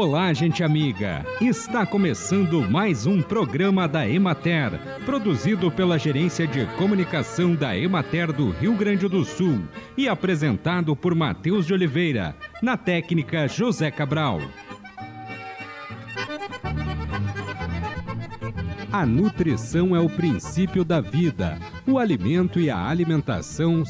Olá, gente amiga! Está começando mais um programa da Emater, produzido pela Gerência de Comunicação da Emater do Rio Grande do Sul e apresentado por Matheus de Oliveira, na técnica José Cabral. A nutrição é o princípio da vida. O alimento e a alimentação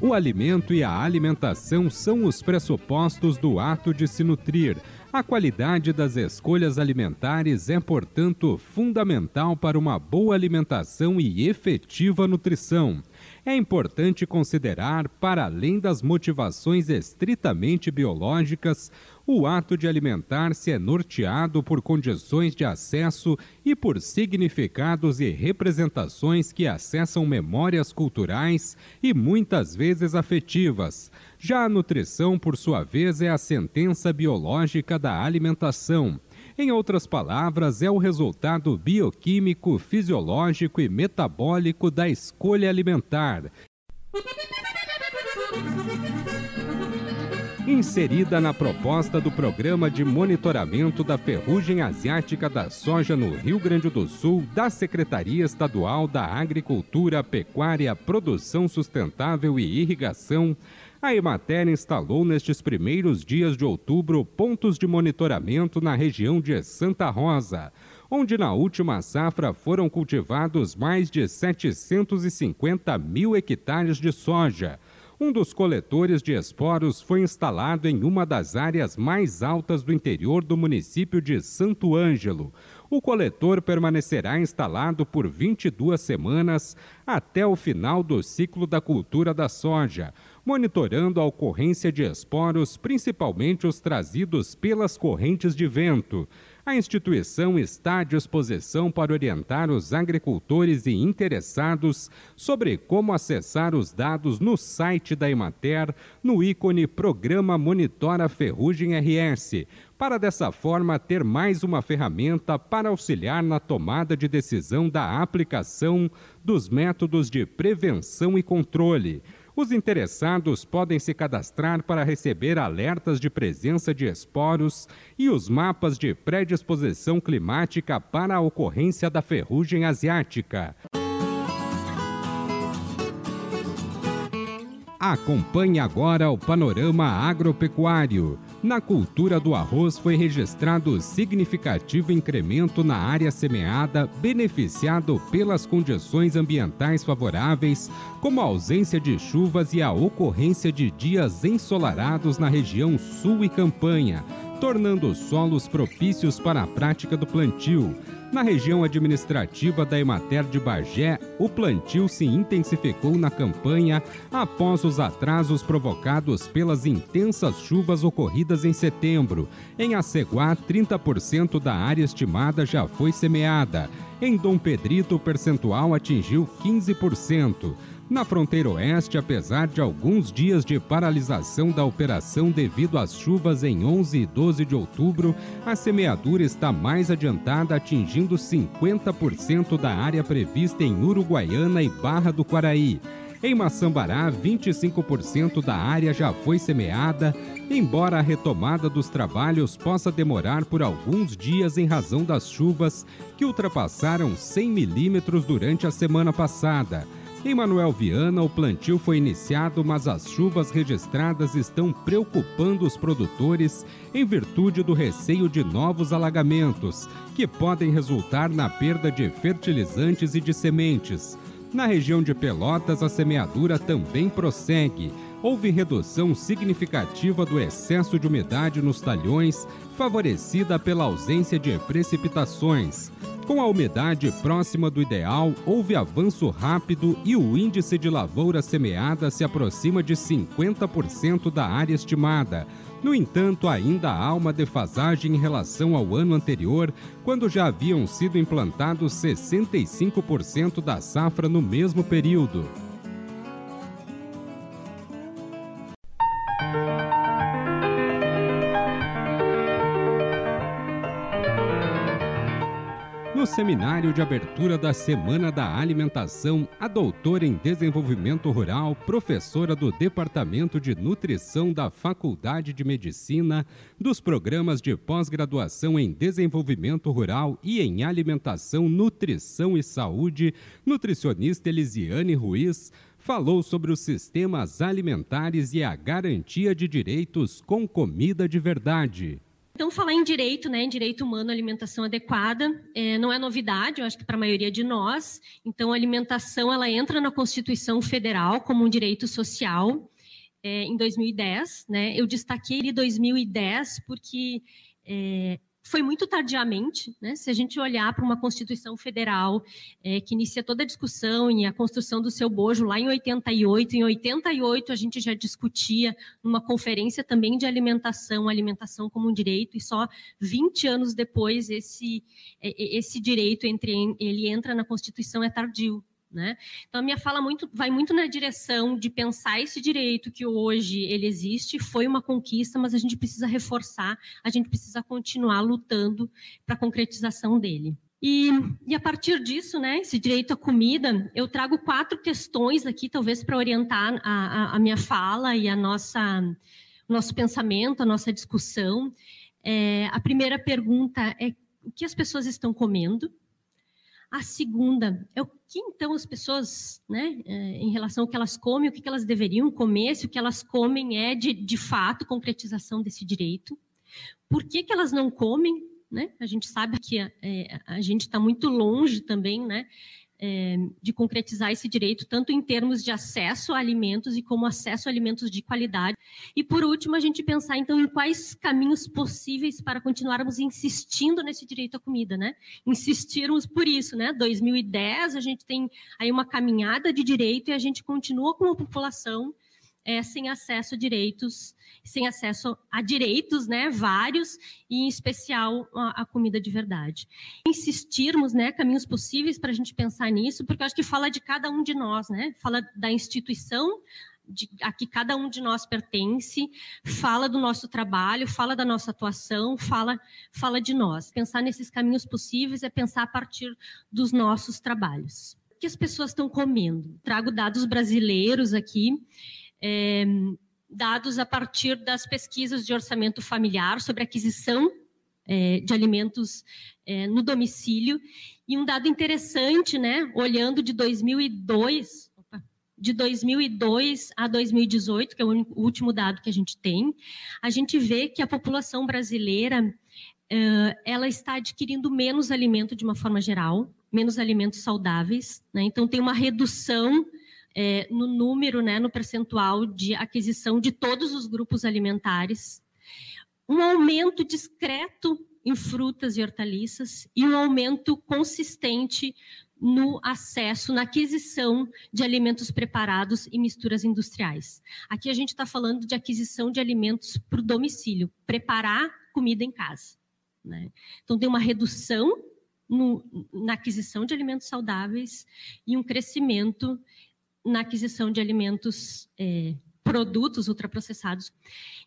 o alimento e a alimentação são os pressupostos do ato de se nutrir. A qualidade das escolhas alimentares é, portanto, fundamental para uma boa alimentação e efetiva nutrição. É importante considerar, para além das motivações estritamente biológicas, o ato de alimentar-se é norteado por condições de acesso e por significados e representações que acessam memórias culturais e muitas vezes afetivas. Já a nutrição, por sua vez, é a sentença biológica da alimentação. Em outras palavras, é o resultado bioquímico, fisiológico e metabólico da escolha alimentar inserida na proposta do Programa de Monitoramento da Ferrugem Asiática da Soja no Rio Grande do Sul da Secretaria Estadual da Agricultura, Pecuária, Produção Sustentável e Irrigação, a Emater instalou nestes primeiros dias de outubro pontos de monitoramento na região de Santa Rosa, onde na última safra foram cultivados mais de 750 mil hectares de soja um dos coletores de esporos foi instalado em uma das áreas mais altas do interior do município de Santo Ângelo. O coletor permanecerá instalado por 22 semanas até o final do ciclo da cultura da soja, monitorando a ocorrência de esporos, principalmente os trazidos pelas correntes de vento. A instituição está à disposição para orientar os agricultores e interessados sobre como acessar os dados no site da Emater, no ícone Programa Monitora Ferrugem RS, para dessa forma ter mais uma ferramenta para auxiliar na tomada de decisão da aplicação dos métodos de prevenção e controle. Os interessados podem se cadastrar para receber alertas de presença de esporos e os mapas de predisposição climática para a ocorrência da ferrugem asiática. Acompanhe agora o panorama agropecuário. Na cultura do arroz foi registrado significativo incremento na área semeada, beneficiado pelas condições ambientais favoráveis, como a ausência de chuvas e a ocorrência de dias ensolarados na região sul e campanha, tornando os solos propícios para a prática do plantio. Na região administrativa da Emater de Bagé, o plantio se intensificou na campanha após os atrasos provocados pelas intensas chuvas ocorridas em setembro. Em Aceguá, 30% da área estimada já foi semeada. Em Dom Pedrito, o percentual atingiu 15%. Na fronteira oeste, apesar de alguns dias de paralisação da operação devido às chuvas em 11 e 12 de outubro, a semeadura está mais adiantada, atingindo 50% da área prevista em Uruguaiana e Barra do Quaraí. Em Maçambará, 25% da área já foi semeada, embora a retomada dos trabalhos possa demorar por alguns dias em razão das chuvas que ultrapassaram 100 milímetros durante a semana passada. Em Manuel Viana, o plantio foi iniciado, mas as chuvas registradas estão preocupando os produtores em virtude do receio de novos alagamentos, que podem resultar na perda de fertilizantes e de sementes. Na região de Pelotas, a semeadura também prossegue. Houve redução significativa do excesso de umidade nos talhões, favorecida pela ausência de precipitações. Com a umidade próxima do ideal, houve avanço rápido e o índice de lavoura semeada se aproxima de 50% da área estimada. No entanto, ainda há uma defasagem em relação ao ano anterior, quando já haviam sido implantados 65% da safra no mesmo período. Seminário de abertura da Semana da Alimentação, a doutora em Desenvolvimento Rural, professora do Departamento de Nutrição da Faculdade de Medicina, dos programas de pós-graduação em Desenvolvimento Rural e em Alimentação, Nutrição e Saúde, nutricionista Elisiane Ruiz, falou sobre os sistemas alimentares e a garantia de direitos com comida de verdade. Então, falar em direito, né, em direito humano, alimentação adequada, é, não é novidade, eu acho que para a maioria de nós. Então, a alimentação ela entra na Constituição Federal como um direito social é, em 2010. Né? Eu destaquei ele 2010 porque é, foi muito tardiamente, né? Se a gente olhar para uma Constituição Federal é, que inicia toda a discussão e a construção do seu bojo lá em 88, em 88 a gente já discutia numa conferência também de alimentação, alimentação como um direito, e só 20 anos depois esse, esse direito entre ele entra na Constituição é tardio. Né? Então, a minha fala muito, vai muito na direção de pensar esse direito que hoje ele existe, foi uma conquista, mas a gente precisa reforçar, a gente precisa continuar lutando para a concretização dele. E, e, a partir disso, né, esse direito à comida, eu trago quatro questões aqui, talvez para orientar a, a, a, minha fala e a nossa nosso pensamento, a nossa discussão. É, a primeira pergunta é o que as pessoas estão comendo? A segunda é o que então as pessoas, né, é, em relação ao que elas comem, o que elas deveriam comer, se o que elas comem é de, de fato concretização desse direito. Por que, que elas não comem? Né? A gente sabe que a, é, a gente está muito longe também né, é, de concretizar esse direito, tanto em termos de acesso a alimentos e como acesso a alimentos de qualidade. E, por último, a gente pensar, então, em quais caminhos possíveis para continuarmos insistindo nesse direito à comida, né? Insistirmos por isso, né? 2010, a gente tem aí uma caminhada de direito e a gente continua com a população é, sem acesso a direitos, sem acesso a direitos, né, vários, e em especial a, a comida de verdade. Insistirmos, né, caminhos possíveis para a gente pensar nisso, porque eu acho que fala de cada um de nós, né, fala da instituição de, a que cada um de nós pertence, fala do nosso trabalho, fala da nossa atuação, fala, fala de nós. Pensar nesses caminhos possíveis é pensar a partir dos nossos trabalhos. O que as pessoas estão comendo? Trago dados brasileiros aqui é, dados a partir das pesquisas de orçamento familiar sobre aquisição é, de alimentos é, no domicílio. E um dado interessante, né, olhando de 2002, de 2002 a 2018, que é o último dado que a gente tem, a gente vê que a população brasileira ela está adquirindo menos alimento de uma forma geral, menos alimentos saudáveis. Né? Então, tem uma redução é, no número, né, no percentual de aquisição de todos os grupos alimentares, um aumento discreto em frutas e hortaliças e um aumento consistente no acesso, na aquisição de alimentos preparados e misturas industriais. Aqui a gente está falando de aquisição de alimentos para o domicílio, preparar comida em casa. Né? Então, tem uma redução no, na aquisição de alimentos saudáveis e um crescimento na aquisição de alimentos, é, produtos ultraprocessados.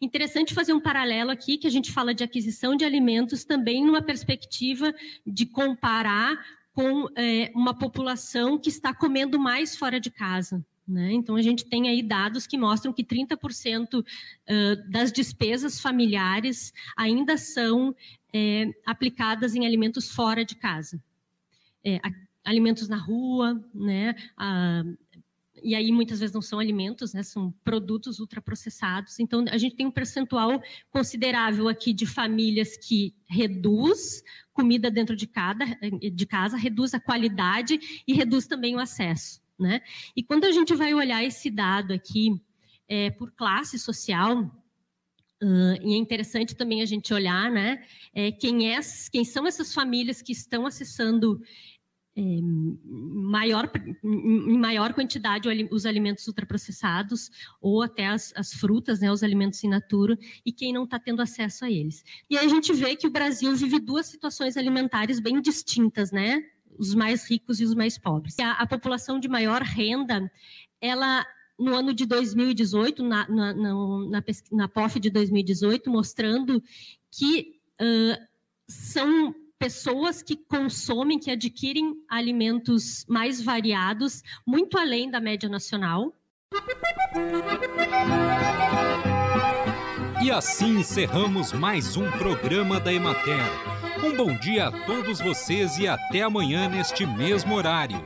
Interessante fazer um paralelo aqui, que a gente fala de aquisição de alimentos também numa perspectiva de comparar com é, uma população que está comendo mais fora de casa. Né? Então, a gente tem aí dados que mostram que 30% das despesas familiares ainda são é, aplicadas em alimentos fora de casa. É, alimentos na rua, né? A, e aí muitas vezes não são alimentos, né, são produtos ultraprocessados. Então, a gente tem um percentual considerável aqui de famílias que reduz comida dentro de, cada, de casa, reduz a qualidade e reduz também o acesso. Né? E quando a gente vai olhar esse dado aqui é, por classe social, Uh, e é interessante também a gente olhar, né, é, quem, é, quem são essas famílias que estão acessando é, maior, em maior quantidade os alimentos ultraprocessados ou até as, as frutas, né, os alimentos in natura, e quem não está tendo acesso a eles. E aí a gente vê que o Brasil vive duas situações alimentares bem distintas, né? Os mais ricos e os mais pobres. A, a população de maior renda, ela no ano de 2018, na, na, na, na POF de 2018, mostrando que uh, são pessoas que consomem, que adquirem alimentos mais variados, muito além da média nacional. E assim encerramos mais um programa da Emater. Um bom dia a todos vocês e até amanhã neste mesmo horário.